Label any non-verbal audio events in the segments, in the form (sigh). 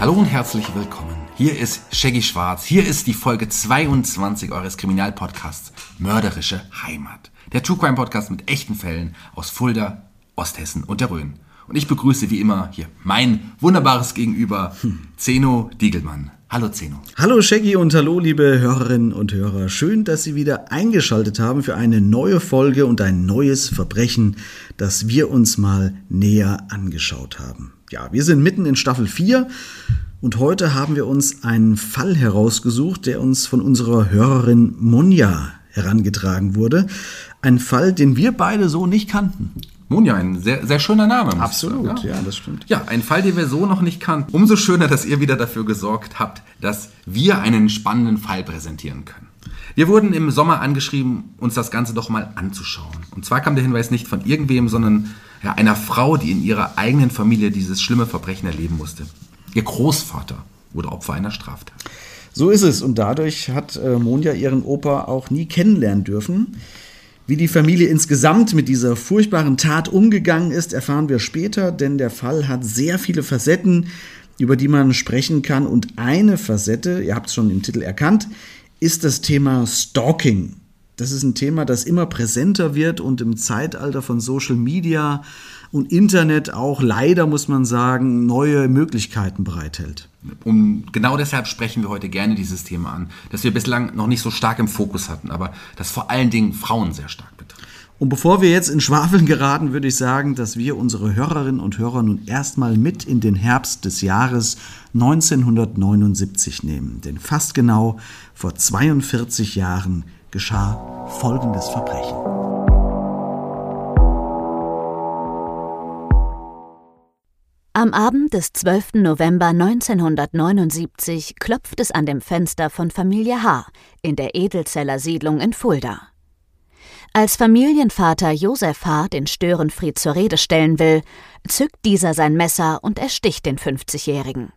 Hallo und herzlich willkommen. Hier ist Shaggy Schwarz. Hier ist die Folge 22 eures Kriminalpodcasts Mörderische Heimat. Der True Crime Podcast mit echten Fällen aus Fulda, Osthessen und der Rhön. Und ich begrüße wie immer hier mein wunderbares Gegenüber, Zeno Diegelmann. Hallo Zeno. Hallo Shaggy und hallo liebe Hörerinnen und Hörer. Schön, dass Sie wieder eingeschaltet haben für eine neue Folge und ein neues Verbrechen, das wir uns mal näher angeschaut haben. Ja, wir sind mitten in Staffel 4 und heute haben wir uns einen Fall herausgesucht, der uns von unserer Hörerin Monja herangetragen wurde. Ein Fall, den wir beide so nicht kannten. Monja, ein sehr, sehr schöner Name. Absolut, sagen, ja, das stimmt. Ja, ein Fall, den wir so noch nicht kannten. Umso schöner, dass ihr wieder dafür gesorgt habt, dass wir einen spannenden Fall präsentieren können. Wir wurden im Sommer angeschrieben, uns das Ganze doch mal anzuschauen. Und zwar kam der Hinweis nicht von irgendwem, sondern ja, einer Frau, die in ihrer eigenen Familie dieses schlimme Verbrechen erleben musste. Ihr Großvater wurde Opfer einer Straftat. So ist es und dadurch hat äh, Monja ihren Opa auch nie kennenlernen dürfen. Wie die Familie insgesamt mit dieser furchtbaren Tat umgegangen ist, erfahren wir später, denn der Fall hat sehr viele Facetten, über die man sprechen kann. Und eine Facette, ihr habt es schon im Titel erkannt, ist das Thema Stalking. Das ist ein Thema, das immer präsenter wird und im Zeitalter von Social Media und Internet auch leider, muss man sagen, neue Möglichkeiten bereithält. Und genau deshalb sprechen wir heute gerne dieses Thema an, das wir bislang noch nicht so stark im Fokus hatten, aber das vor allen Dingen Frauen sehr stark betrifft. Und bevor wir jetzt in Schwafeln geraten, würde ich sagen, dass wir unsere Hörerinnen und Hörer nun erstmal mit in den Herbst des Jahres 1979 nehmen. Denn fast genau vor 42 Jahren geschah folgendes Verbrechen. Am Abend des 12. November 1979 klopft es an dem Fenster von Familie H. in der Edelzeller Siedlung in Fulda. Als Familienvater Josef H. den Störenfried zur Rede stellen will, zückt dieser sein Messer und ersticht den 50-Jährigen.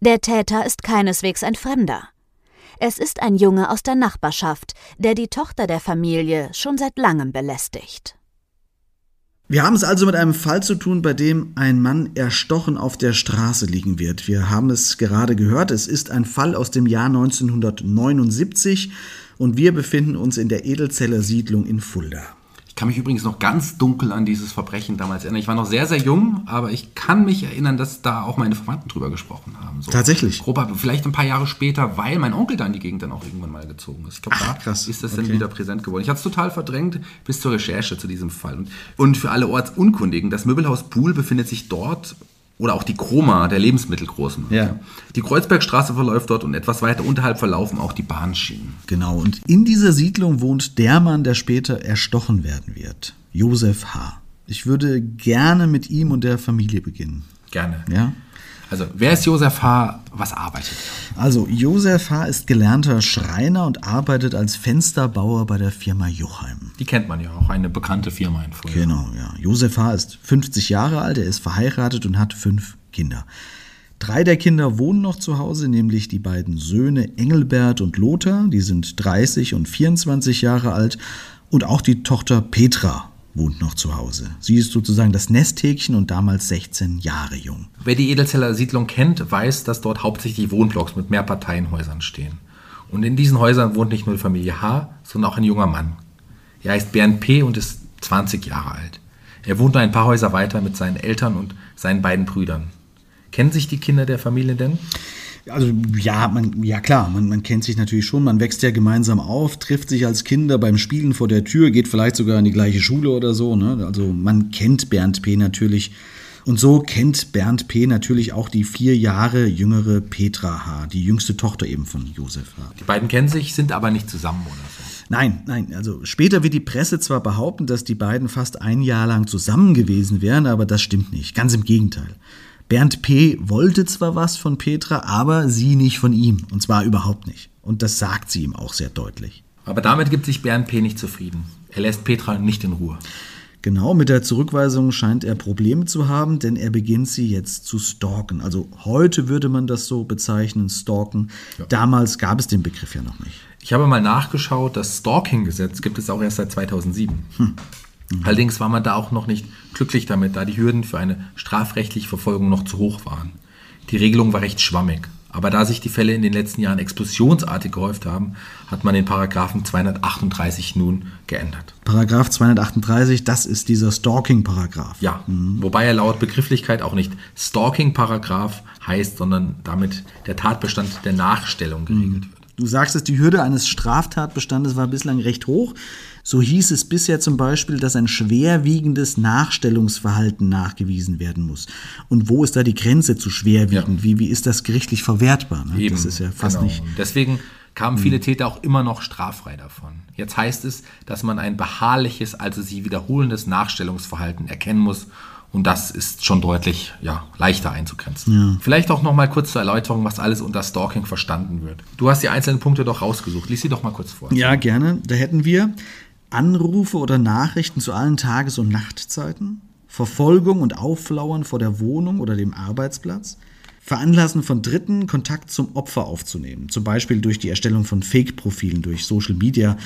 Der Täter ist keineswegs ein Fremder. Es ist ein Junge aus der Nachbarschaft, der die Tochter der Familie schon seit langem belästigt. Wir haben es also mit einem Fall zu tun, bei dem ein Mann erstochen auf der Straße liegen wird. Wir haben es gerade gehört, es ist ein Fall aus dem Jahr 1979 und wir befinden uns in der Edelzeller Siedlung in Fulda. Ich kann mich übrigens noch ganz dunkel an dieses Verbrechen damals erinnern. Ich war noch sehr, sehr jung, aber ich kann mich erinnern, dass da auch meine Verwandten drüber gesprochen haben. So Tatsächlich? Grob, vielleicht ein paar Jahre später, weil mein Onkel da in die Gegend dann auch irgendwann mal gezogen ist. Ich glaube, da krass. ist das dann Okay. wieder präsent geworden. Ich hatte es total verdrängt bis zur Recherche zu diesem Fall. Und, und für alle Ortsunkundigen, das Möbelhaus Pool befindet sich dort oder auch die Kroma, der Lebensmittelgroßmarkt. Ja. Die Kreuzbergstraße verläuft dort und etwas weiter unterhalb verlaufen auch die Bahnschienen. Genau, und in dieser Siedlung wohnt der Mann, der später erstochen werden wird. Josef H. Ich würde gerne mit ihm und der Familie beginnen. Gerne. Ja? Also, wer ist Josef H., was arbeitet er? Also, Josef H. ist gelernter Schreiner und arbeitet als Fensterbauer bei der Firma Jochheim. Die kennt man ja auch, eine bekannte Firma in Fulda. Genau, ja. Josef H. ist 50 Jahre alt, er ist verheiratet und hat fünf Kinder. Drei der Kinder wohnen noch zu Hause, nämlich die beiden Söhne Engelbert und Lothar, die sind 30 und 24 Jahre alt, und auch die Tochter Petra wohnt noch zu Hause. Sie ist sozusagen das Nesthäkchen und damals 16 Jahre jung. Wer die Edelzeller Siedlung kennt, weiß, dass dort hauptsächlich Wohnblocks mit Mehrparteienhäusern stehen. Und in diesen Häusern wohnt nicht nur die Familie H., sondern auch ein junger Mann. Er heißt Bernd P. und ist 20 Jahre alt. Er wohnt ein paar Häuser weiter mit seinen Eltern und seinen beiden Brüdern. Kennen sich die Kinder der Familie denn? Also ja, man, ja klar, man, man kennt sich natürlich schon, man wächst ja gemeinsam auf, trifft sich als Kinder beim Spielen vor der Tür, geht vielleicht sogar in die gleiche Schule oder so. Ne? Also man kennt Bernd P. natürlich. Und so kennt Bernd P. natürlich auch die vier Jahre jüngere Petra H., die jüngste Tochter eben von Josef H. Die beiden kennen sich, sind aber nicht zusammen oder so. Nein, nein, also später wird die Presse zwar behaupten, dass die beiden fast ein Jahr lang zusammen gewesen wären, aber das stimmt nicht. Ganz im Gegenteil. Bernd P. wollte zwar was von Petra, aber sie nicht von ihm. Und zwar überhaupt nicht. Und das sagt sie ihm auch sehr deutlich. Aber damit gibt sich Bernd P. nicht zufrieden. Er lässt Petra nicht in Ruhe. Genau, mit der Zurückweisung scheint er Probleme zu haben, denn er beginnt sie jetzt zu stalken. Also heute würde man das so bezeichnen, stalken. Damals gab es den Begriff ja noch nicht. Ich habe mal nachgeschaut, das Stalking-Gesetz gibt es auch erst seit 2007. Allerdings war man da auch noch nicht glücklich damit, da die Hürden für eine strafrechtliche Verfolgung noch zu hoch waren. Die Regelung war recht schwammig. Aber da sich die Fälle in den letzten Jahren explosionsartig gehäuft haben, hat man den Paragraphen 238 nun geändert. Paragraph 238, das ist dieser Stalking-Paragraph. Ja, wobei er laut Begrifflichkeit auch nicht Stalking-Paragraph heißt, sondern damit der Tatbestand der Nachstellung geregelt wird. Du sagst es, die Hürde eines Straftatbestandes war bislang recht hoch. So hieß es bisher zum Beispiel, dass ein schwerwiegendes Nachstellungsverhalten nachgewiesen werden muss. Und wo ist da die Grenze zu schwerwiegend? Ja. Wie, wie ist das gerichtlich verwertbar? Ne? Eben, das ist ja fast genau. nicht. Deswegen kamen viele Täter auch immer noch straffrei davon. Jetzt heißt es, dass man ein beharrliches, also sie wiederholendes Nachstellungsverhalten erkennen muss. Und das ist schon deutlich ja, leichter einzugrenzen. Vielleicht auch noch mal kurz zur Erläuterung, was alles unter Stalking verstanden wird. Du hast die einzelnen Punkte doch rausgesucht. Lies sie doch mal kurz vor. Ja, gerne. Da hätten wir Anrufe oder Nachrichten zu allen Tages- und Nachtzeiten, Verfolgung und Auflauern vor der Wohnung oder dem Arbeitsplatz, Veranlassen von Dritten, Kontakt zum Opfer aufzunehmen. Zum Beispiel durch die Erstellung von Fake-Profilen durch Social Media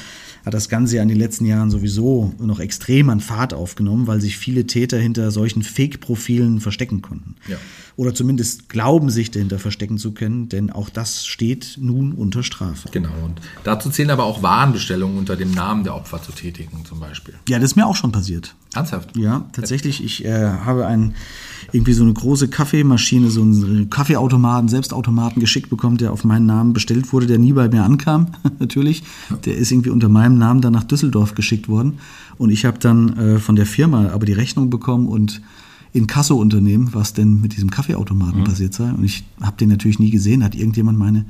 hat das Ganze ja in den letzten Jahren sowieso noch extrem an Fahrt aufgenommen, weil sich viele Täter hinter solchen Fake-Profilen verstecken konnten. Ja. Oder zumindest glauben, sich dahinter verstecken zu können, denn auch das steht nun unter Strafe. Genau. Und dazu zählen aber auch Warenbestellungen unter dem Namen der Opfer zu tätigen, zum Beispiel. Ja, das ist mir auch schon passiert. Ernsthaft? Ja, tatsächlich. Ich äh, habe ein, irgendwie so eine große Kaffeemaschine, so einen Kaffeeautomaten, Selbstautomaten geschickt bekommen, der auf meinen Namen bestellt wurde, der nie bei mir ankam, (laughs) natürlich. Der ist irgendwie unter meinem Namen dann nach Düsseldorf geschickt worden. Und ich habe dann äh, von der Firma aber die Rechnung bekommen und in Kassounternehmen, was denn mit diesem Kaffeeautomaten passiert sei. Und ich habe den natürlich nie gesehen, hat irgendjemand meine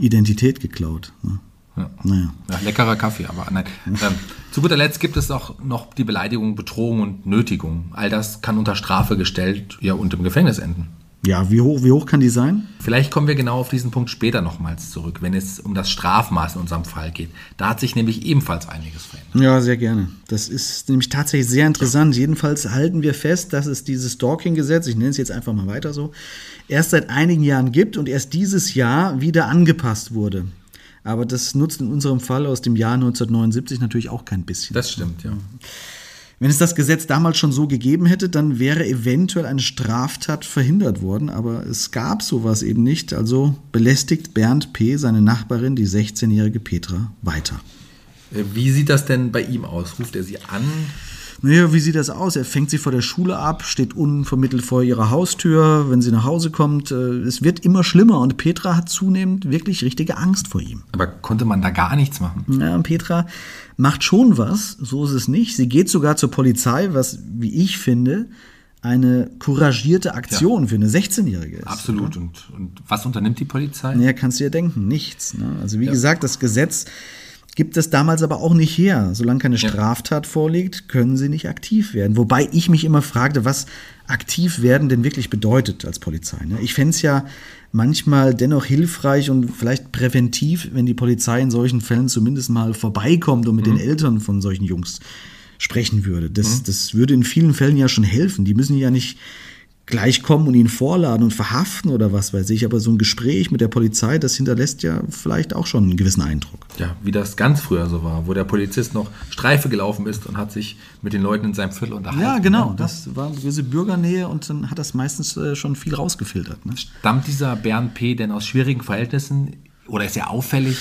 Identität geklaut. Ne? Ja. Naja. Ja, leckerer Kaffee, aber nein. Ähm, zu guter Letzt gibt es auch noch die Beleidigung, Bedrohung und Nötigung. All das kann unter Strafe gestellt ja, und im Gefängnis enden. Ja, wie hoch, wie hoch kann die sein? Vielleicht kommen wir genau auf diesen Punkt später nochmals zurück, wenn es um das Strafmaß in unserem Fall geht. Da hat sich nämlich ebenfalls einiges verändert. Ja, sehr gerne. Das ist nämlich tatsächlich sehr interessant. Jedenfalls halten wir fest, dass es dieses Stalking-Gesetz, ich nenne es jetzt einfach mal weiter so, erst seit einigen Jahren gibt und erst dieses Jahr wieder angepasst wurde. Aber das nutzt in unserem Fall aus dem Jahr 1979 natürlich auch kein bisschen. Das stimmt, ja. Wenn es das Gesetz damals schon so gegeben hätte, dann wäre eventuell eine Straftat verhindert worden, aber es gab sowas eben nicht. Also belästigt Bernd P. seine Nachbarin, die 16-jährige Petra, weiter. Wie sieht das denn bei ihm aus? Ruft er sie an? Naja, wie sieht das aus? Er fängt sie vor der Schule ab, steht unvermittelt vor ihrer Haustür, wenn sie nach Hause kommt. Äh, Es wird immer schlimmer und Petra hat zunehmend wirklich richtige Angst vor ihm. Aber konnte man da gar nichts machen? Ja, und Petra macht schon was, so ist es nicht. Sie geht sogar zur Polizei, was, wie ich finde, eine couragierte Aktion für eine 16-Jährige ist. Absolut. Und, und was unternimmt die Polizei? Naja, kannst du ja denken, nichts. Ne? Also wie gesagt, das Gesetz gibt es damals aber auch nicht her. Solange keine Straftat vorliegt, können sie nicht aktiv werden. Wobei ich mich immer fragte, was aktiv werden denn wirklich bedeutet als Polizei. Ne? Ich fände es ja manchmal dennoch hilfreich und vielleicht präventiv, wenn die Polizei in solchen Fällen zumindest mal vorbeikommt und mit den Eltern von solchen Jungs sprechen würde. Das, das würde in vielen Fällen ja schon helfen. Die müssen ja nicht gleich kommen und ihn vorladen und verhaften oder was weiß ich. Aber so ein Gespräch mit der Polizei, das hinterlässt ja vielleicht auch schon einen gewissen Eindruck. Ja, wie das ganz früher so war, wo der Polizist noch Streife gelaufen ist und hat sich mit den Leuten in seinem Viertel unterhalten. Ja, genau. Das war eine gewisse Bürgernähe und dann hat das meistens äh, schon viel rausgefiltert. Ne? Stammt dieser Bernd P. denn aus schwierigen Verhältnissen oder ist er auffällig?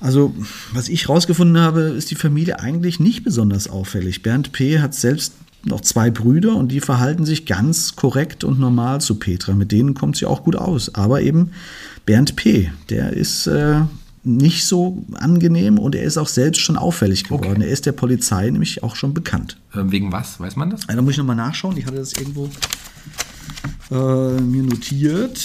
Also, was ich rausgefunden habe, ist die Familie eigentlich nicht besonders auffällig. Bernd P. hat selbst noch zwei Brüder und die verhalten sich ganz korrekt und normal zu Petra. Mit denen kommt sie auch gut aus. Aber eben Bernd P., der ist äh, nicht so angenehm und er ist auch selbst schon auffällig geworden. Okay. Er ist der Polizei nämlich auch schon bekannt. Ähm, wegen was? Weiß man das? Also, da muss ich nochmal nachschauen. Ich hatte das irgendwo äh, mir notiert.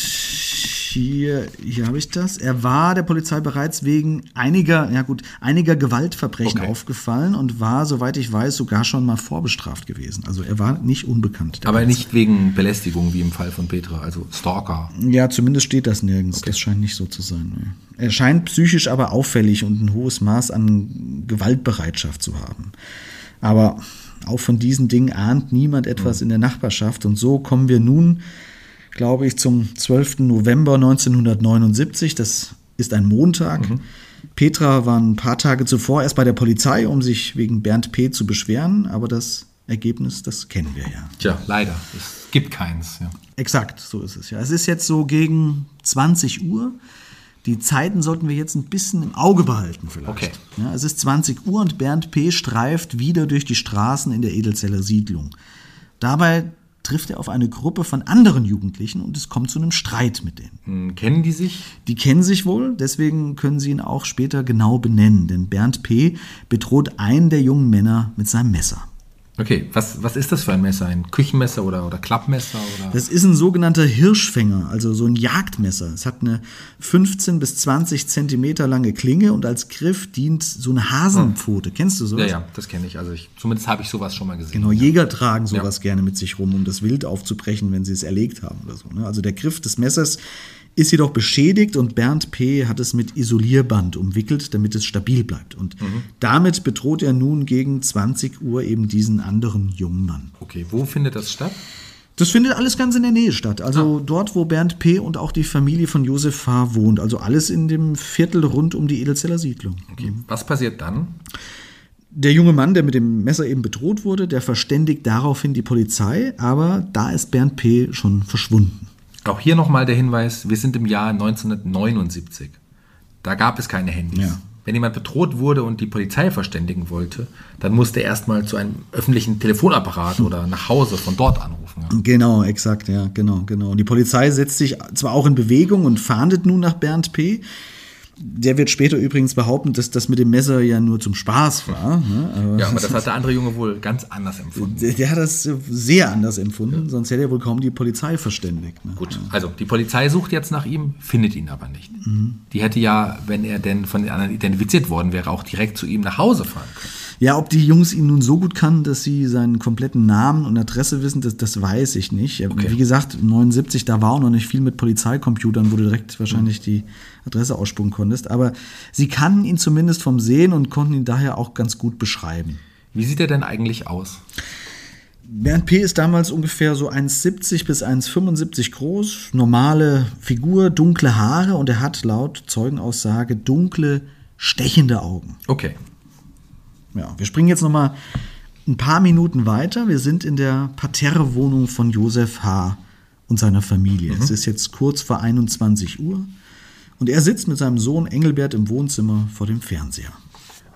Hier, hier habe ich das. Er war der Polizei bereits wegen einiger, ja gut, einiger Gewaltverbrechen Okay. aufgefallen und war, soweit ich weiß, sogar schon mal vorbestraft gewesen. Also er war nicht unbekannt. Aber Polizei. nicht wegen Belästigung wie im Fall von Petra, also Stalker. Ja, zumindest steht das nirgends. Das scheint nicht so zu sein. Nee. Er scheint psychisch aber auffällig und ein hohes Maß an Gewaltbereitschaft zu haben. Aber auch von diesen Dingen ahnt niemand etwas in der Nachbarschaft. Und so kommen wir nun, glaube ich, zum 12. November 1979. Das ist ein Montag. Petra war ein paar Tage zuvor erst bei der Polizei, um sich wegen Bernd P. zu beschweren. Aber das Ergebnis, das kennen wir ja. Tja, leider. Es gibt keins. Ja. Exakt, so ist es ja. Es ist jetzt so gegen 20 Uhr. Die Zeiten sollten wir jetzt ein bisschen im Auge behalten vielleicht. Okay. Ja, es ist 20 Uhr und Bernd P. streift wieder durch die Straßen in der Edelzeller Siedlung. Dabei trifft er auf eine Gruppe von anderen Jugendlichen und es kommt zu einem Streit mit denen. Hm, Kennen die sich? Die kennen sich wohl, deswegen können sie ihn auch später genau benennen, denn Bernd P. bedroht einen der jungen Männer mit seinem Messer. Okay, was, was ist das für ein Messer? Ein Küchenmesser oder, oder Klappmesser? Oder? Das ist ein sogenannter Hirschfänger, also so ein Jagdmesser. Es hat eine 15 bis 20 Zentimeter lange Klinge und als Griff dient so eine Hasenpfote. Kennst du sowas? ja, ja, das kenne ich. Also ich, zumindest habe ich sowas schon mal gesehen. Genau, Jäger tragen sowas Ja. gerne mit sich rum, um das Wild aufzubrechen, wenn sie es erlegt haben oder so. ne? Also der Griff des Messers ist jedoch beschädigt und Bernd P. hat es mit Isolierband umwickelt, damit es stabil bleibt. Und Mhm. damit bedroht er nun gegen 20 Uhr eben diesen anderen jungen Mann. Okay, wo findet das statt? Das findet alles ganz in der Nähe statt. Also dort, wo Bernd P. und auch die Familie von Josef H. wohnt. Also alles in dem Viertel rund um die Edelzeller Siedlung. Okay, was passiert dann? Der junge Mann, der mit dem Messer eben bedroht wurde, der verständigt daraufhin die Polizei, aber da ist Bernd P. schon verschwunden. Auch hier nochmal der Hinweis, wir sind im Jahr 1979. Da gab es keine Handys. Ja. Wenn jemand bedroht wurde und die Polizei verständigen wollte, dann musste er erstmal zu einem öffentlichen Telefonapparat (laughs) oder nach Hause von dort anrufen. Ja. Genau, exakt, ja, genau, genau. Und die Polizei setzt sich zwar auch in Bewegung und fahndet nun nach Bernd P. Der wird später übrigens behaupten, dass das mit dem Messer ja nur zum Spaß war. Ne? Aber Ja, aber das hat der andere Junge wohl ganz anders empfunden. der, der hat das sehr anders empfunden, sonst hätte er wohl kaum die Polizei verständigt. Ne? Gut, also die Polizei sucht jetzt nach ihm, findet ihn aber nicht. Die hätte ja, wenn er denn von den anderen identifiziert worden wäre, auch direkt zu ihm nach Hause fahren können. Ja, ob die Jungs ihn nun so gut kannten, dass sie seinen kompletten Namen und Adresse wissen, das, das weiß ich nicht. Ja, Wie gesagt, 79, da war auch noch nicht viel mit Polizeicomputern, wo du direkt wahrscheinlich die Adresse ausspucken konntest. Aber sie kannten ihn zumindest vom Sehen und konnten ihn daher auch ganz gut beschreiben. Wie sieht er denn eigentlich aus? Bernd P. ist damals ungefähr so 1,70 bis 1,75 groß, normale Figur, dunkle Haare und er hat laut Zeugenaussage dunkle, stechende Augen. Okay. Ja, wir springen jetzt noch mal ein paar Minuten weiter. Wir sind in der Parterrewohnung von Josef H. und seiner Familie. Es ist jetzt kurz vor 21 Uhr und er sitzt mit seinem Sohn Engelbert im Wohnzimmer vor dem Fernseher.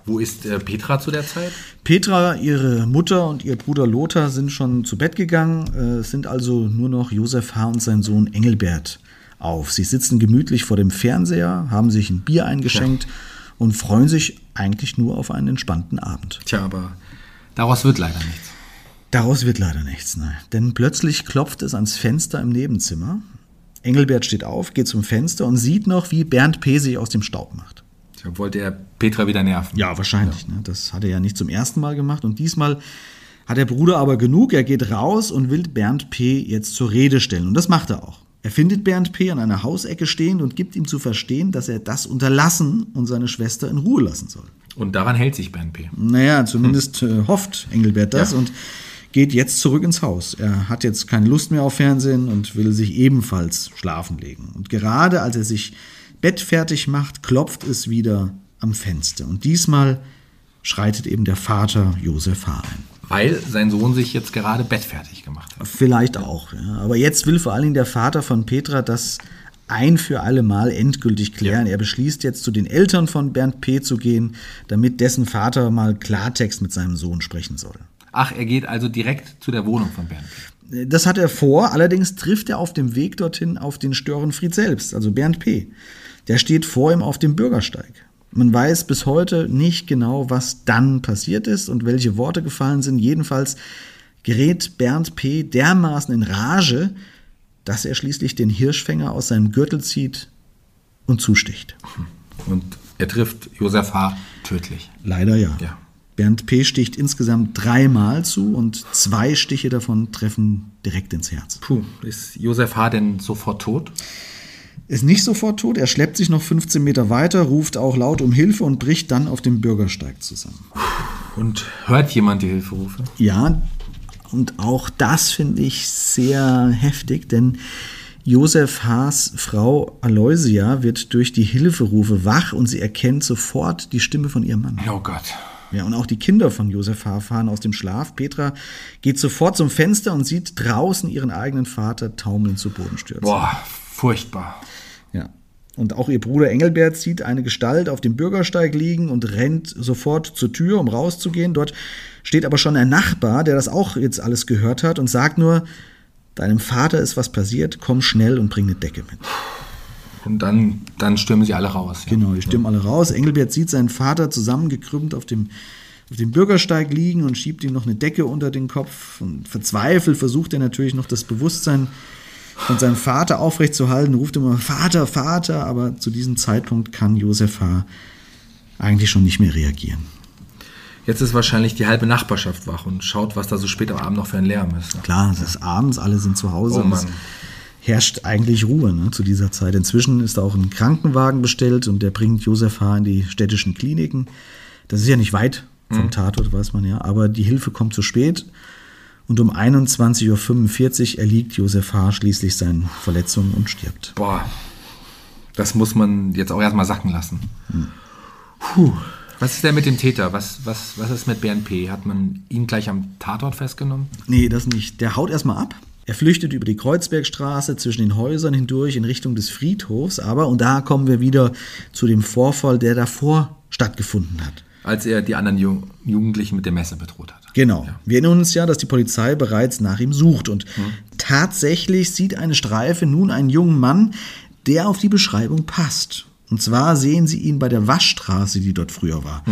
Wo ist äh, Petra zu der Zeit? Petra, ihre Mutter und ihr Bruder Lothar sind schon zu Bett gegangen. Äh, Es sind also nur noch Josef H. und sein Sohn Engelbert auf. Sie sitzen gemütlich vor dem Fernseher, haben sich ein Bier eingeschenkt und freuen sich eigentlich nur auf einen entspannten Abend. Tja, aber daraus wird leider nichts. Daraus wird leider nichts, nein. Denn plötzlich klopft es ans Fenster im Nebenzimmer. Engelbert steht auf, geht zum Fenster und sieht noch, wie Bernd P. sich aus dem Staub macht. Da wollte er Petra wieder nerven. Ja, wahrscheinlich. Ne? Das hat er ja nicht zum ersten Mal gemacht. Und diesmal hat der Bruder aber genug. Er geht raus und will Bernd P. jetzt zur Rede stellen. Und das macht er auch. Er findet Bernd P. an einer Hausecke stehend und gibt ihm zu verstehen, dass er das unterlassen und seine Schwester in Ruhe lassen soll. Und daran hält sich Bernd P. Naja, zumindest hm. hofft Engelbert das Ja. und geht jetzt zurück ins Haus. Er hat jetzt keine Lust mehr auf Fernsehen und will sich ebenfalls schlafen legen. Und gerade als er sich bettfertig macht, klopft es wieder am Fenster. Und diesmal schreitet eben der Vater Josef H. ein. Weil sein Sohn sich jetzt gerade bettfertig gemacht hat. Vielleicht auch. Ja. Aber jetzt will vor allen Dingen der Vater von Petra das ein für alle Mal endgültig klären. Er beschließt jetzt zu den Eltern von Bernd P. zu gehen, damit dessen Vater mal Klartext mit seinem Sohn sprechen soll. Ach, er geht also direkt zu der Wohnung von Bernd P. Das hat er vor, allerdings trifft er auf dem Weg dorthin auf den Störenfried selbst, also Bernd P. Der steht vor ihm auf dem Bürgersteig. Man weiß bis heute nicht genau, was dann passiert ist und welche Worte gefallen sind. Jedenfalls gerät Bernd P. dermaßen in Rage, dass er schließlich den Hirschfänger aus seinem Gürtel zieht und zusticht. Und er trifft Josef H. tödlich. Leider ja. Ja. Bernd P. sticht insgesamt dreimal zu und zwei Stiche davon treffen direkt ins Herz. Puh, ist Josef H. denn sofort tot? Ist nicht sofort tot, er schleppt sich noch 15 Meter weiter, ruft auch laut um Hilfe und bricht dann auf dem Bürgersteig zusammen. Und hört jemand die Hilferufe? Ja, und auch das finde ich sehr heftig, denn Josef Haas Frau Aloysia wird durch die Hilferufe wach und sie erkennt sofort die Stimme von ihrem Mann. Oh Gott. Ja, und auch die Kinder von Josef H. fahren aus dem Schlaf. Petra geht sofort zum Fenster und sieht draußen ihren eigenen Vater taumelnd zu Boden stürzen. Boah, furchtbar. Ja. Und auch ihr Bruder Engelbert sieht eine Gestalt auf dem Bürgersteig liegen und rennt sofort zur Tür, um rauszugehen. Dort steht aber schon ein Nachbar, der das auch jetzt alles gehört hat und sagt nur, deinem Vater ist was passiert, komm schnell und bring eine Decke mit. Und dann, dann stürmen sie alle raus. Ja. Genau, die stimmen alle raus. Engelbert sieht seinen Vater zusammengekrümmt auf dem, auf dem Bürgersteig liegen und schiebt ihm noch eine Decke unter den Kopf. Und verzweifelt versucht er natürlich noch das Bewusstsein von seinem Vater aufrechtzuerhalten, ruft immer Vater, Vater, aber zu diesem Zeitpunkt kann Josef H. eigentlich schon nicht mehr reagieren. Jetzt ist wahrscheinlich die halbe Nachbarschaft wach und schaut, was da so spät am Abend noch für ein Lärm ist. Ne? Klar, es ist abends, alle sind zu Hause. Oh und es herrscht eigentlich Ruhe ne, zu dieser Zeit. Inzwischen ist auch ein Krankenwagen bestellt und der bringt Josef H. in die städtischen Kliniken. Das ist ja nicht weit Mhm. vom Tatort, weiß man ja, aber die Hilfe kommt zu spät. Und um 21.45 Uhr erliegt Josef H. schließlich seinen Verletzungen und stirbt. Boah, das muss man jetzt auch erstmal sacken lassen. Puh. Was ist denn mit dem Täter? Was, was, was ist mit Bernd P? Hat man ihn gleich am Tatort festgenommen? Nee, das nicht. Der haut erstmal ab. Er flüchtet über die Kreuzbergstraße zwischen den Häusern hindurch in Richtung des Friedhofs, aber, und da kommen wir wieder zu dem Vorfall, der davor stattgefunden hat. Als er die anderen Ju Jugendlichen mit dem Messer bedroht hat. Genau. Wir erinnern uns ja, dass die Polizei bereits nach ihm sucht. Und Hm. tatsächlich sieht eine Streife nun einen jungen Mann, der auf die Beschreibung passt. Und zwar sehen sie ihn bei der Waschstraße, die dort früher war.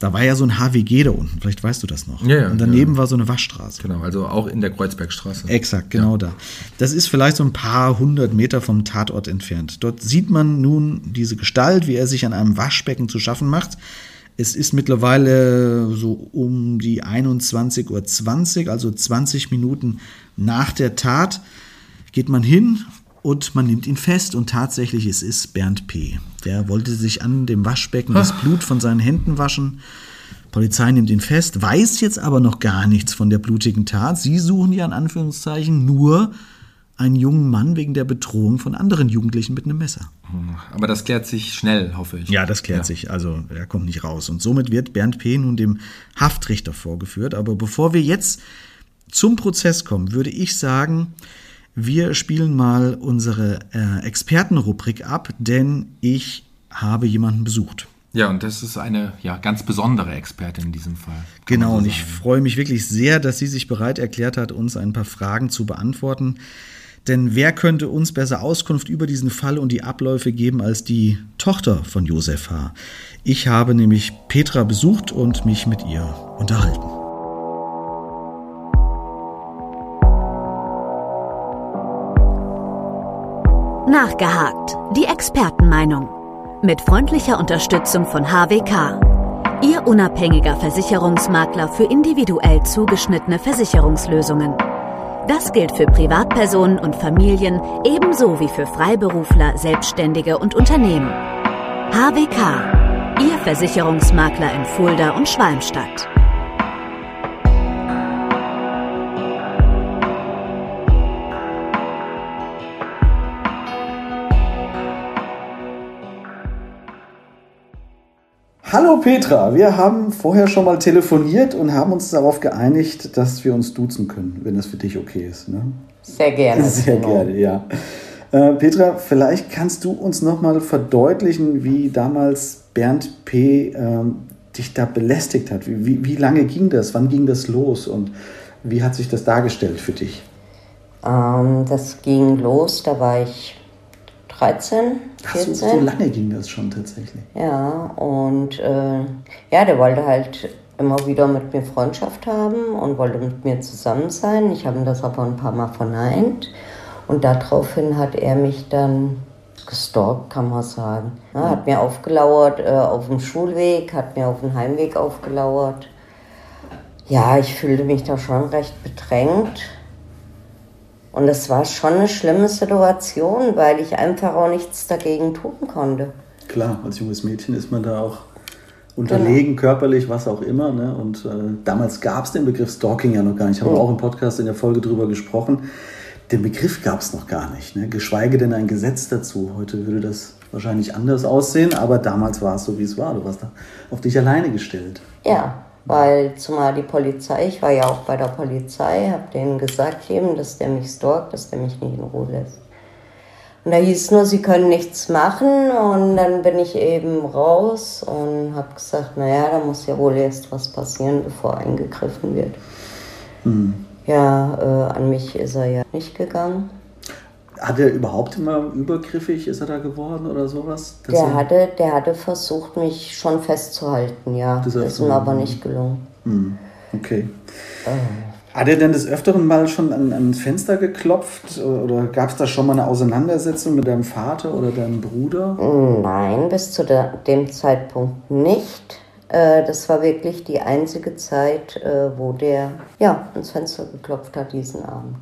Da war ja so ein HWG da unten, vielleicht weißt du das noch. Ja, ja, Und daneben war so eine Waschstraße. Genau, also auch in der Kreuzbergstraße. Exakt, genau da. Das ist vielleicht so ein paar hundert Meter vom Tatort entfernt. Dort sieht man nun diese Gestalt, wie er sich an einem Waschbecken zu schaffen macht. Es ist mittlerweile so um die 21.20 Uhr, also 20 Minuten nach der Tat, geht man hin und man nimmt ihn fest und tatsächlich es ist Bernd P. Der wollte sich an dem Waschbecken das Blut von seinen Händen waschen. Polizei nimmt ihn fest, weiß jetzt aber noch gar nichts von der blutigen Tat. Sie suchen ja in Anführungszeichen nur einen jungen Mann wegen der Bedrohung von anderen Jugendlichen mit einem Messer. Aber das klärt sich schnell, hoffe ich. Ja, das klärt sich. Also er kommt nicht raus. Und somit wird Bernd P. nun dem Haftrichter vorgeführt. Aber bevor wir jetzt zum Prozess kommen, würde ich sagen, wir spielen mal unsere äh, Expertenrubrik ab, denn ich habe jemanden besucht. Ja, und das ist eine ja, ganz besondere Expertin in diesem Fall. Genau, man und so ich freue mich wirklich sehr, dass sie sich bereit erklärt hat, uns ein paar Fragen zu beantworten. Denn wer könnte uns besser Auskunft über diesen Fall und die Abläufe geben als die Tochter von Josef H.? Ich habe nämlich Petra besucht und mich mit ihr unterhalten. Nachgehakt. Die Expertenmeinung. Mit freundlicher Unterstützung von HWK. Ihr unabhängiger Versicherungsmakler für individuell zugeschnittene Versicherungslösungen. Das gilt für Privatpersonen und Familien ebenso wie für Freiberufler, Selbstständige und Unternehmen. HWK. Ihr Versicherungsmakler in Fulda und Schwalmstadt. Hallo Petra, wir haben vorher schon mal telefoniert und haben uns darauf geeinigt, dass wir uns duzen können, wenn das für dich okay ist. Ne? Sehr gerne. (laughs) Sehr gerne, ja. Äh, Petra, vielleicht kannst du uns nochmal verdeutlichen, wie damals Bernd P. Äh, dich da belästigt hat. Wie, wie, wie, lange ging das? Wann ging das los? Und wie hat sich das dargestellt für dich? Ähm, das ging los, da war ich 13, 14. Ach, so, so lange ging das schon tatsächlich. Ja, und äh, ja, der wollte halt immer wieder mit mir Freundschaft haben und wollte mit mir zusammen sein. Ich habe ihm das aber ein paar Mal verneint. Und daraufhin hat er mich dann gestalkt, kann man sagen. Ja, hat mir aufgelauert äh, auf dem Schulweg, hat mir auf dem Heimweg aufgelauert. Ja, ich fühlte mich da schon recht bedrängt. Und es war schon eine schlimme Situation, weil ich einfach auch nichts dagegen tun konnte. Klar, als junges Mädchen ist man da auch unterlegen, genau. körperlich, was auch immer. Ne? Und äh, damals gab es den Begriff Stalking ja noch gar nicht. Ich habe mhm. auch im Podcast in der Folge drüber gesprochen. Den Begriff gab es noch gar nicht, ne? geschweige denn ein Gesetz dazu. Heute würde das wahrscheinlich anders aussehen, aber damals war es so, wie es war. Du warst da auf dich alleine gestellt. Ja, weil zumal die Polizei, ich war ja auch bei der Polizei, habe denen gesagt eben, dass der mich stalkt, dass der mich nicht in Ruhe lässt. Und da hieß nur, sie können nichts machen und dann bin ich eben raus und habe gesagt, naja, da muss ja wohl erst was passieren, bevor eingegriffen wird. Mhm. Ja, äh, an mich ist er ja nicht gegangen. Hat er überhaupt immer übergriffig, ist er da geworden oder sowas? Der hatte, der hatte versucht, mich schon festzuhalten, ja. Das ist ihm aber nicht gelungen. Hm. Okay. Oh. Hat er denn des Öfteren mal schon an, ans Fenster geklopft oder gab es da schon mal eine Auseinandersetzung mit deinem Vater oder deinem Bruder? Nein, bis zu der, dem Zeitpunkt nicht. Äh, das war wirklich die einzige Zeit, äh, wo der ja, ans Fenster geklopft hat diesen Abend.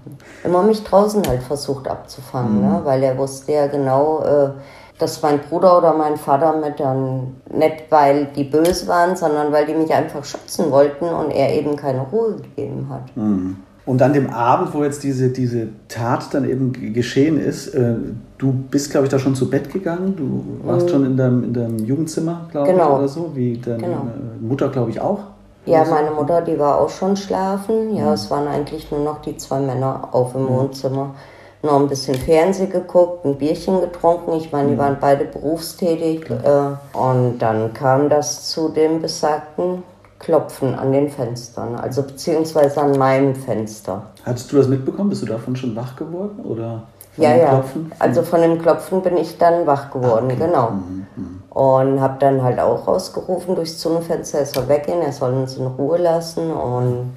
Immer mich draußen halt versucht abzufangen, mhm. ne? weil er wusste ja genau, äh, dass mein Bruder oder mein Vater mit dann nicht, weil die böse waren, sondern weil die mich einfach schützen wollten und er eben keine Ruhe gegeben hat. Mhm. Und an dem Abend, wo jetzt diese, diese Tat dann eben geschehen ist, äh, du bist, glaube ich, da schon zu Bett gegangen. Du warst mhm. schon in deinem, in deinem Jugendzimmer, glaube genau. ich, oder so, wie deine genau. Mutter, glaube ich, auch. Ja, meine Mutter, die war auch schon schlafen. Ja, mhm. es waren eigentlich nur noch die zwei Männer auf im mhm. Wohnzimmer. Noch ein bisschen Fernsehen geguckt, ein Bierchen getrunken. Ich meine, die mhm. waren beide berufstätig. Äh, und dann kam das zu dem besagten Klopfen an den Fenstern, also beziehungsweise an meinem Fenster. Hattest du das mitbekommen? Bist du davon schon wach geworden? Oder ja, ja. Klopfen? Also von dem Klopfen bin ich dann wach geworden, okay. genau. Mhm, mhm. Und habe dann halt auch rausgerufen durchs Zungenfenster, er soll weggehen, er soll uns in Ruhe lassen. Und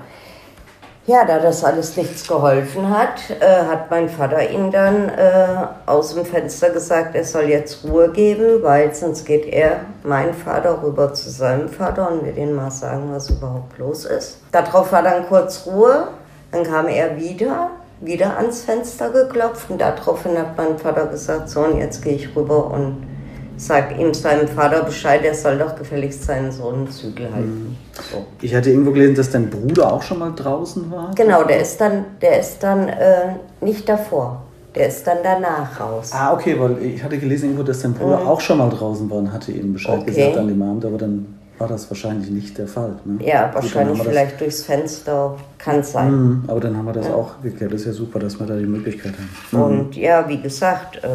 ja, da das alles nichts geholfen hat, äh, hat mein Vater ihm dann äh, aus dem Fenster gesagt, er soll jetzt Ruhe geben, weil sonst geht er, mein Vater, rüber zu seinem Vater und wird ihm mal sagen, was überhaupt los ist. Darauf war dann kurz Ruhe, dann kam er wieder, wieder ans Fenster geklopft und daraufhin hat mein Vater gesagt, so und jetzt gehe ich rüber und sag ihm seinem Vater Bescheid, er soll doch gefälligst seinen Sohn Zügel halten. So. Ich hatte irgendwo gelesen, dass dein Bruder auch schon mal draußen war. Genau, der ist dann, der ist dann äh, nicht davor. Der ist dann danach raus. Ah, okay, weil ich hatte gelesen irgendwo, dass dein Bruder mhm. auch schon mal draußen war und hatte ihm Bescheid okay. gesagt an dem Abend, aber dann war das wahrscheinlich nicht der Fall. Ne? Ja, wahrscheinlich vielleicht durchs Fenster, kann sein. Mhm, aber dann haben wir das ja. auch geklärt. Das ist ja super, dass wir da die Möglichkeit haben. Mhm. Und ja, wie gesagt, äh,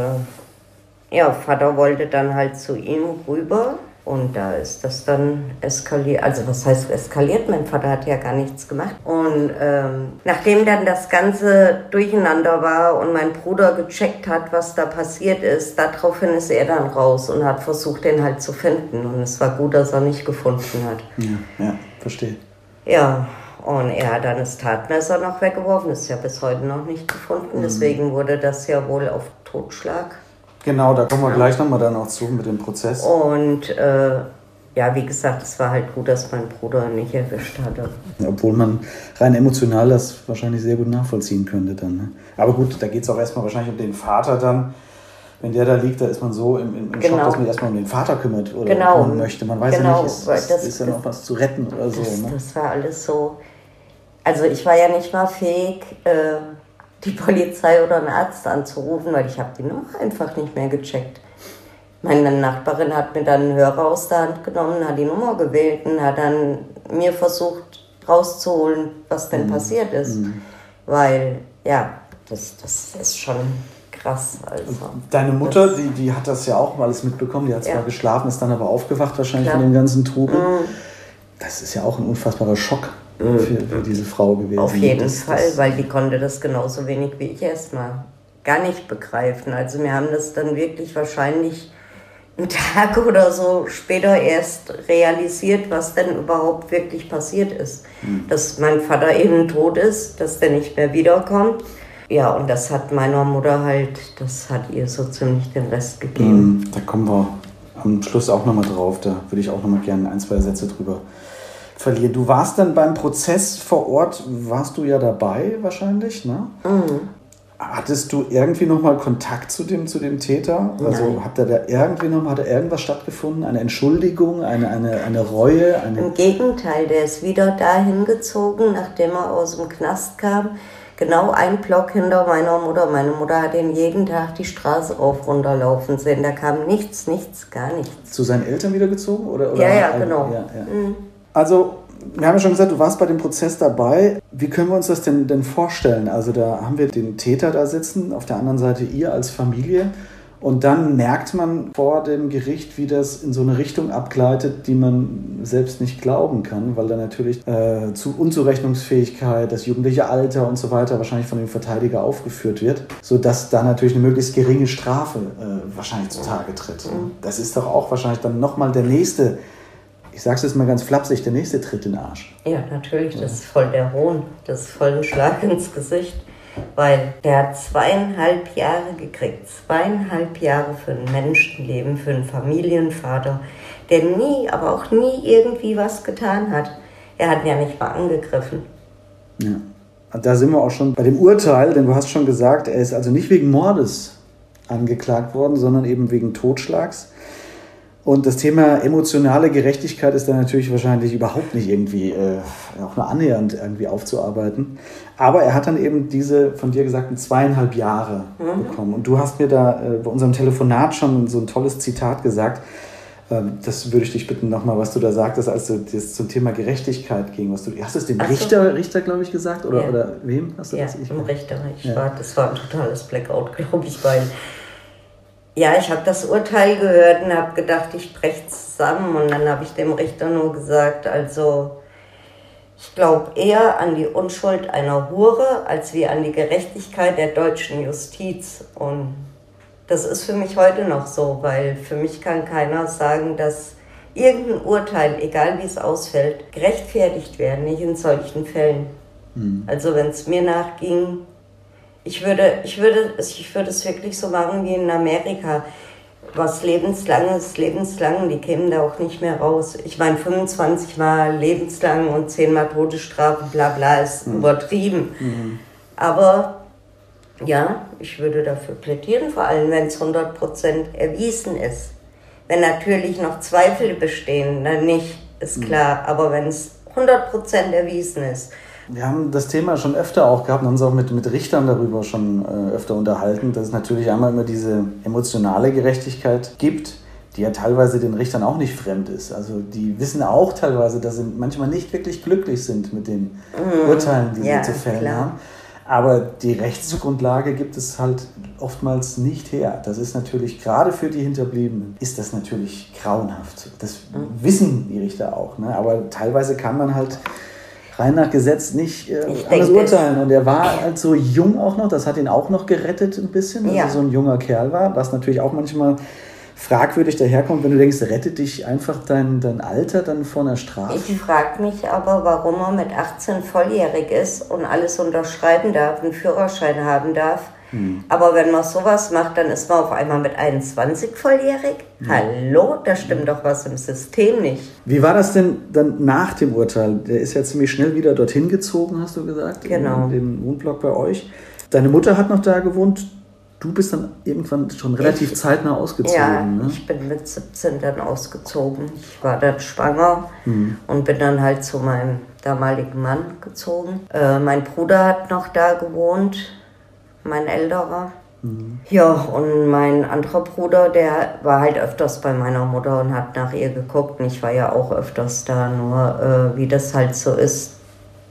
ja, Vater wollte dann halt zu ihm rüber und da ist das dann eskaliert. Also was heißt eskaliert? Mein Vater hat ja gar nichts gemacht. Und ähm, nachdem dann das Ganze durcheinander war und mein Bruder gecheckt hat, was da passiert ist, daraufhin ist er dann raus und hat versucht, den halt zu finden. Und es war gut, dass er nicht gefunden hat. Ja, ja verstehe. Ja, und er hat dann das Tatmesser noch weggeworfen, ist ja bis heute noch nicht gefunden. Mhm. Deswegen wurde das ja wohl auf Totschlag Genau, da kommen wir ja. gleich nochmal dann auch zu mit dem Prozess. Und äh, ja, wie gesagt, es war halt gut, dass mein Bruder nicht erwischt hatte. Obwohl man rein emotional das wahrscheinlich sehr gut nachvollziehen könnte dann. Ne? Aber gut, da geht es auch erstmal wahrscheinlich um den Vater dann. Wenn der da liegt, da ist man so im, im, genau. Schock, dass man erstmal um den Vater kümmert oder genau. kümmern möchte. Man weiß genau. ja nicht, ist, ist, das, ist ja noch was zu retten oder so. Das, ne? das war alles so. Also ich war ja nicht mal fähig, äh, die Polizei oder einen Arzt anzurufen, weil ich habe die Nummer einfach nicht mehr gecheckt. Meine Nachbarin hat mir dann einen Hörer aus der Hand genommen, hat die Nummer gewählt und hat dann mir versucht rauszuholen, was denn mhm. passiert ist. Mhm. Weil, ja, das, das ist schon krass. Also. Deine Mutter, die, die hat das ja auch alles mitbekommen, die hat zwar ja. geschlafen, ist dann aber aufgewacht wahrscheinlich Klar. von dem ganzen Trubel. Mhm. Das ist ja auch ein unfassbarer Schock für, für diese Frau gewesen. Auf jeden das, Fall, weil die konnte das genauso wenig wie ich erstmal gar nicht begreifen. Also wir haben das dann wirklich wahrscheinlich einen Tag (laughs) oder so später erst realisiert, was denn überhaupt wirklich passiert ist. Mhm. Dass mein Vater eben tot ist, dass der nicht mehr wiederkommt. Ja, und das hat meiner Mutter halt, das hat ihr so ziemlich den Rest gegeben. Mhm, da kommen wir am Schluss auch nochmal drauf. Da würde ich auch nochmal gerne ein, zwei Sätze drüber verlieren. Du warst dann beim Prozess vor Ort, warst du ja dabei wahrscheinlich, ne? Mhm. Hattest du irgendwie nochmal Kontakt zu dem, zu dem Täter? Also Nein. hat da irgendwie noch hat da irgendwas stattgefunden? Eine Entschuldigung, eine, eine, eine Reue? Eine Im Gegenteil, der ist wieder dahin gezogen, nachdem er aus dem Knast kam. Genau ein Block hinter meiner Mutter. Meine Mutter hat ihn jeden Tag die Straße rauf runterlaufen sehen. Da kam nichts, nichts, gar nichts. Zu seinen Eltern wieder gezogen? Oder, oder ja, ja, genau. Ja, ja. Mhm. Also, wir haben ja schon gesagt, du warst bei dem Prozess dabei. Wie können wir uns das denn, denn vorstellen? Also, da haben wir den Täter da sitzen, auf der anderen Seite ihr als Familie. Und dann merkt man vor dem Gericht, wie das in so eine Richtung abgleitet, die man selbst nicht glauben kann, weil da natürlich äh, zu Unzurechnungsfähigkeit, das jugendliche Alter und so weiter wahrscheinlich von dem Verteidiger aufgeführt wird, sodass da natürlich eine möglichst geringe Strafe äh, wahrscheinlich zutage tritt. Mhm. Das ist doch auch wahrscheinlich dann nochmal der nächste ich sage es jetzt mal ganz flapsig, der nächste Tritt in den Arsch. Ja, natürlich, das ist voll der Hohn, das ist voll ein Schlag (laughs) ins Gesicht, weil der hat zweieinhalb Jahre gekriegt, zweieinhalb Jahre für ein Menschenleben, für einen Familienvater, der nie, aber auch nie irgendwie was getan hat. Er hat ihn ja nicht mal angegriffen. Ja. Da sind wir auch schon bei dem Urteil, denn du hast schon gesagt, er ist also nicht wegen Mordes angeklagt worden, sondern eben wegen Totschlags. Und das Thema emotionale Gerechtigkeit ist dann natürlich wahrscheinlich überhaupt nicht irgendwie äh, auch nur annähernd irgendwie aufzuarbeiten. Aber er hat dann eben diese von dir gesagten zweieinhalb Jahre mhm. bekommen. Und du hast mir da äh, bei unserem Telefonat schon so ein tolles Zitat gesagt. Ähm, das würde ich dich bitten nochmal, was du da sagtest, als es zum Thema Gerechtigkeit ging. Was du, hast du es dem Ach Richter, so. Richter glaube ich, gesagt? Oder, ja. oder wem hast du ja, das? Ich dem Richter. Ich ja. war, das war ein totales Blackout, (laughs) glaube ich, weil ja, ich habe das Urteil gehört und habe gedacht, ich breche zusammen. Und dann habe ich dem Richter nur gesagt, also ich glaube eher an die Unschuld einer Hure als wie an die Gerechtigkeit der deutschen Justiz. Und das ist für mich heute noch so, weil für mich kann keiner sagen, dass irgendein Urteil, egal wie es ausfällt, gerechtfertigt werden, nicht in solchen Fällen. Mhm. Also wenn es mir nachging, ich würde, ich würde, ich würde es wirklich so machen wie in Amerika. Was lebenslanges, lebenslang, die kämen da auch nicht mehr raus. Ich meine, 25 Mal lebenslang und 10 Mal Todesstrafe, bla bla, ist mhm. übertrieben. Mhm. Aber ja, ich würde dafür plädieren, vor allem wenn es 100% erwiesen ist. Wenn natürlich noch Zweifel bestehen, dann nicht, ist mhm. klar. Aber wenn es 100% erwiesen ist, wir haben das Thema schon öfter auch gehabt und uns auch mit, mit Richtern darüber schon äh, öfter unterhalten, dass es natürlich einmal immer diese emotionale Gerechtigkeit gibt, die ja teilweise den Richtern auch nicht fremd ist. Also die wissen auch teilweise, dass sie manchmal nicht wirklich glücklich sind mit den mhm. Urteilen, die ja, sie zu fällen klar. haben. Aber die Rechtsgrundlage gibt es halt oftmals nicht her. Das ist natürlich, gerade für die Hinterbliebenen, ist das natürlich grauenhaft. Das mhm. wissen die Richter auch. Ne? Aber teilweise kann man halt rein nach Gesetz nicht äh, anders urteilen. Und er war halt so jung auch noch, das hat ihn auch noch gerettet ein bisschen, dass ja. er so ein junger Kerl war, was natürlich auch manchmal fragwürdig daherkommt, wenn du denkst, rettet dich einfach dein, dein Alter dann vor einer Strafe? Ich frage mich aber, warum er mit 18 volljährig ist und alles unterschreiben darf, einen Führerschein haben darf Mhm. Aber wenn man sowas macht, dann ist man auf einmal mit 21 volljährig. Mhm. Hallo, da stimmt doch was im System nicht. Wie war das denn dann nach dem Urteil? Der ist ja ziemlich schnell wieder dorthin gezogen, hast du gesagt? Genau. In den Wohnblock bei euch. Deine Mutter hat noch da gewohnt. Du bist dann irgendwann schon relativ ich, zeitnah ausgezogen. Ja, ne? ich bin mit 17 dann ausgezogen. Ich war dann schwanger mhm. und bin dann halt zu meinem damaligen Mann gezogen. Äh, mein Bruder hat noch da gewohnt, mein älterer. Mhm. Ja, und mein anderer Bruder, der war halt öfters bei meiner Mutter und hat nach ihr geguckt. Und ich war ja auch öfters da, nur äh, wie das halt so ist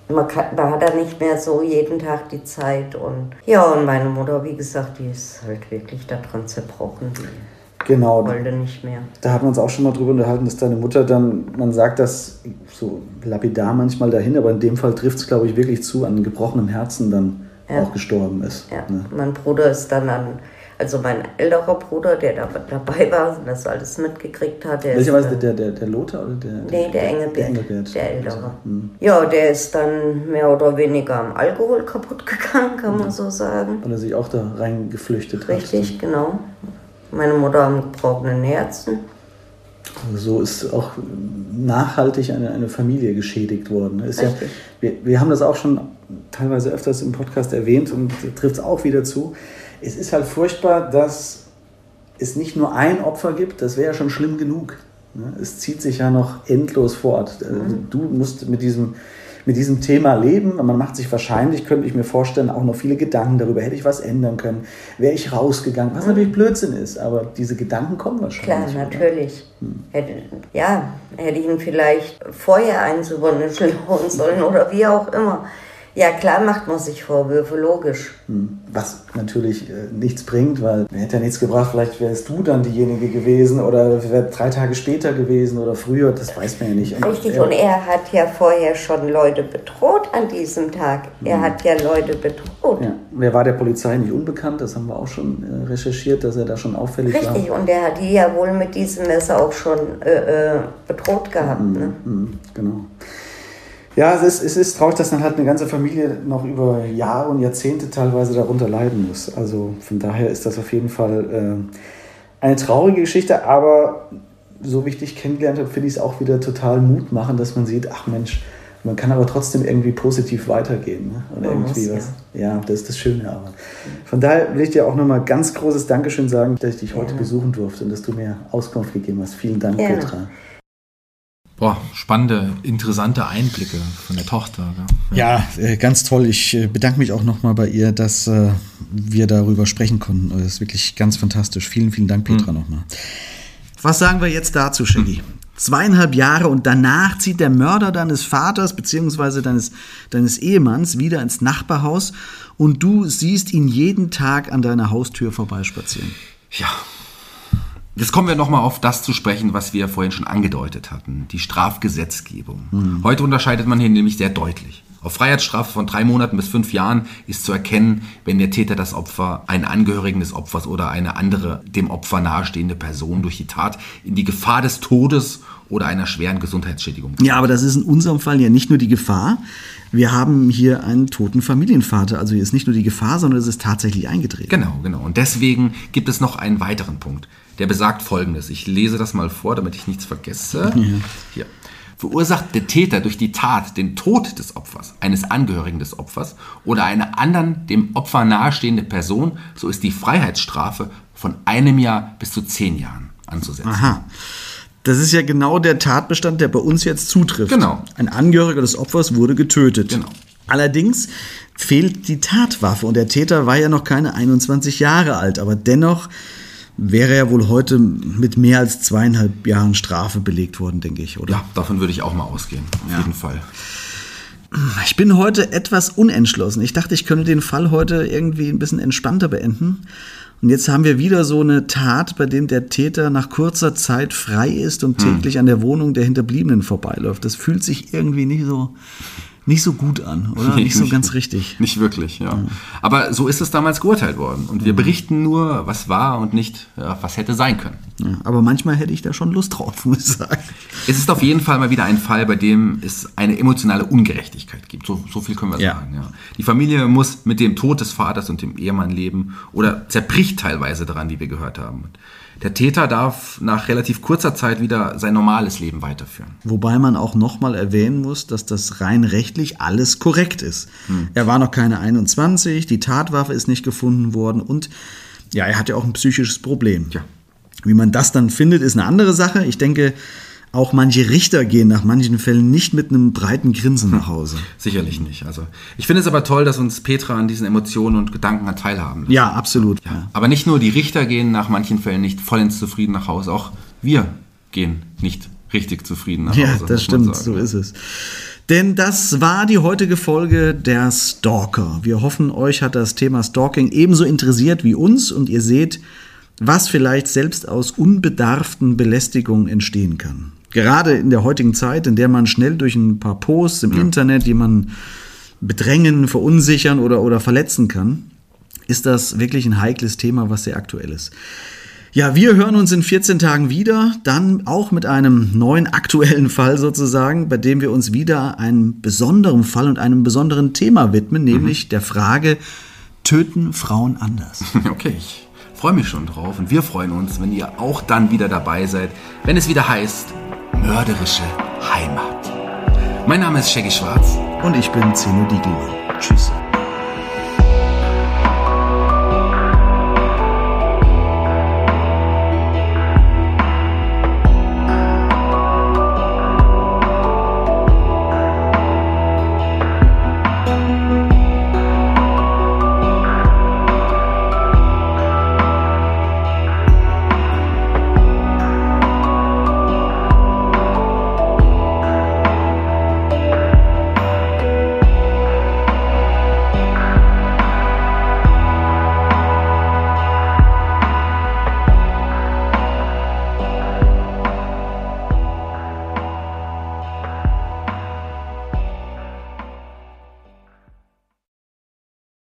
man, kann, man hat da nicht mehr so jeden Tag die Zeit. Und ja, und meine Mutter, wie gesagt, die ist halt wirklich daran zerbrochen. Die genau. wollte nicht mehr. Da haben wir uns auch schon mal drüber unterhalten, dass deine Mutter dann, man sagt das so lapidar manchmal dahin, aber in dem Fall trifft es, glaube ich, wirklich zu, an gebrochenem Herzen dann ja. auch gestorben ist. Ja. Ne? Mein Bruder ist dann an also mein älterer Bruder, der da dabei war und das alles mitgekriegt hat. Der Welcher war der, der, der Lothar oder der? Nee, der Engelbert, der, Engelbert. der ältere. Also, hm. Ja, der ist dann mehr oder weniger am Alkohol kaputt (laughs) gegangen, kann man so sagen. Weil er sich auch da reingeflüchtet Richtig, hat. Richtig, genau. Meine Mutter am gebrochenen Herzen. Also so ist auch nachhaltig eine, eine Familie geschädigt worden. Ist ja, wir, wir haben das auch schon teilweise öfters im Podcast erwähnt und trifft es auch wieder zu es ist halt furchtbar, dass es nicht nur ein Opfer gibt, das wäre ja schon schlimm genug. Ne? Es zieht sich ja noch endlos fort. Äh, mhm. Du musst mit diesem, mit diesem Thema leben. Man macht sich wahrscheinlich, könnte ich mir vorstellen, auch noch viele Gedanken darüber, hätte ich was ändern können, wäre ich rausgegangen, was natürlich Blödsinn ist, aber diese Gedanken kommen wahrscheinlich. Klar, natürlich. Hm. Hätte, ja, hätte ich ihn vielleicht vorher einzuwundern (laughs) sollen oder wie auch immer. Ja, klar macht man sich Vorwürfe, logisch. Hm. Was natürlich äh, nichts bringt, weil hätte ja nichts gebracht, vielleicht wärst du dann diejenige gewesen oder wäre drei Tage später gewesen oder früher, das weiß man ja nicht. Richtig, und, und er hat ja vorher schon Leute bedroht an diesem Tag. Er hm. hat ja Leute bedroht. Ja. Wer war der Polizei nicht unbekannt, das haben wir auch schon äh, recherchiert, dass er da schon auffällig Richtig, war. Richtig, und er hat die ja wohl mit diesem Messer auch schon äh, äh bedroht gehabt. Hm, ne? Hm, genau. Ja, es ist, es ist traurig, dass dann halt eine ganze Familie noch über Jahre und Jahrzehnte teilweise darunter leiden muss. Also von daher ist das auf jeden Fall äh, eine traurige Geschichte, aber so wie ich dich kennengelernt habe, finde ich es auch wieder total Mut machen, dass man sieht, ach Mensch, man kann aber trotzdem irgendwie positiv weitergehen. Ne? Oder irgendwie muss, was. Ja. ja. das ist das Schöne. Aber von daher will ich dir auch nochmal ganz großes Dankeschön sagen, dass ich dich heute besuchen durfte und dass du mir Auskunft gegeben hast. Vielen Dank, Gerne. Petra. Boah, spannende, interessante Einblicke von der Tochter. Ja, ja äh, ganz toll. Ich äh, bedanke mich auch nochmal bei ihr, dass äh, wir darüber sprechen konnten. Das ist wirklich ganz fantastisch. Vielen, vielen Dank, Petra, mhm. nochmal. Was sagen wir jetzt dazu, Shaggy? Mhm. Zweieinhalb Jahre und danach zieht der Mörder deines Vaters bzw. Deines, deines Ehemanns wieder ins Nachbarhaus und du siehst ihn jeden Tag an deiner Haustür vorbeispazieren. Ja, Jetzt kommen wir nochmal auf das zu sprechen, was wir vorhin schon angedeutet hatten, die Strafgesetzgebung. Mhm. Heute unterscheidet man hier nämlich sehr deutlich. Auf Freiheitsstrafe von drei Monaten bis fünf Jahren ist zu erkennen, wenn der Täter das Opfer, einen Angehörigen des Opfers oder eine andere dem Opfer nahestehende Person durch die Tat in die Gefahr des Todes oder einer schweren Gesundheitsschädigung. Ja, aber das ist in unserem Fall ja nicht nur die Gefahr. Wir haben hier einen toten Familienvater. Also hier ist nicht nur die Gefahr, sondern es ist tatsächlich eingetreten. Genau, genau. Und deswegen gibt es noch einen weiteren Punkt. Der besagt folgendes. Ich lese das mal vor, damit ich nichts vergesse. Ja. Hier. Verursacht der Täter durch die Tat den Tod des Opfers, eines Angehörigen des Opfers oder einer anderen dem Opfer nahestehende Person, so ist die Freiheitsstrafe von einem Jahr bis zu zehn Jahren anzusetzen. Aha. Das ist ja genau der Tatbestand, der bei uns jetzt zutrifft. Genau. Ein Angehöriger des Opfers wurde getötet. Genau. Allerdings fehlt die Tatwaffe und der Täter war ja noch keine 21 Jahre alt, aber dennoch wäre er wohl heute mit mehr als zweieinhalb Jahren Strafe belegt worden, denke ich, oder? Ja, davon würde ich auch mal ausgehen, auf ja. jeden Fall. Ich bin heute etwas unentschlossen. Ich dachte, ich könnte den Fall heute irgendwie ein bisschen entspannter beenden. Und jetzt haben wir wieder so eine Tat, bei dem der Täter nach kurzer Zeit frei ist und hm. täglich an der Wohnung der Hinterbliebenen vorbeiläuft. Das fühlt sich irgendwie nicht so, nicht so gut an, oder? Nee, (laughs) nicht so ganz richtig. Nicht wirklich, ja. Aber so ist es damals geurteilt worden. Und wir berichten nur, was war und nicht, ja, was hätte sein können. Ja, aber manchmal hätte ich da schon Lust drauf, (laughs) muss ich sagen. Es ist auf jeden Fall mal wieder ein Fall, bei dem es eine emotionale Ungerechtigkeit gibt. So, so viel können wir Ja. sagen. Ja. Die Familie muss mit dem Tod des Vaters und dem Ehemann leben oder zerbricht teilweise daran, wie wir gehört haben. Der Täter darf nach relativ kurzer Zeit wieder sein normales Leben weiterführen. Wobei man auch nochmal erwähnen muss, dass das rein rechtlich alles korrekt ist. Er war noch keine 21, die Tatwaffe ist nicht gefunden worden und ja, er hatte auch ein psychisches Problem. Ja. Wie man das dann findet, ist eine andere Sache. Ich denke, auch manche Richter gehen nach manchen Fällen nicht mit einem breiten Grinsen nach Hause. Sicherlich nicht. Also ich finde es aber toll, dass uns Petra an diesen Emotionen und Gedanken hat teilhaben. lassen. Ja, absolut. Ja. Aber nicht nur die Richter gehen nach manchen Fällen nicht vollends zufrieden nach Hause, auch wir gehen nicht richtig zufrieden nach Hause. Ja, das stimmt, so ist es. Denn das war die heutige Folge der Stalker. Wir hoffen, euch hat das Thema Stalking ebenso interessiert wie uns und ihr seht, was vielleicht selbst aus unbedarften Belästigungen entstehen kann. Gerade in der heutigen Zeit, in der man schnell durch ein paar Posts im Internet jemanden bedrängen, verunsichern oder, oder verletzen kann, ist das wirklich ein heikles Thema, was sehr aktuell ist. Ja, wir hören uns in 14 Tagen wieder, dann auch mit einem neuen aktuellen Fall sozusagen, bei dem wir uns wieder einem besonderen Fall und einem besonderen Thema widmen, nämlich der Frage, töten Frauen anders? (laughs) Okay, ich freue mich schon drauf und wir freuen uns, wenn ihr auch dann wieder dabei seid, wenn es wieder heißt mörderische Heimat. Mein Name ist Shaggy Schwarz. Und ich bin Zeno Diegelmann. Tschüss.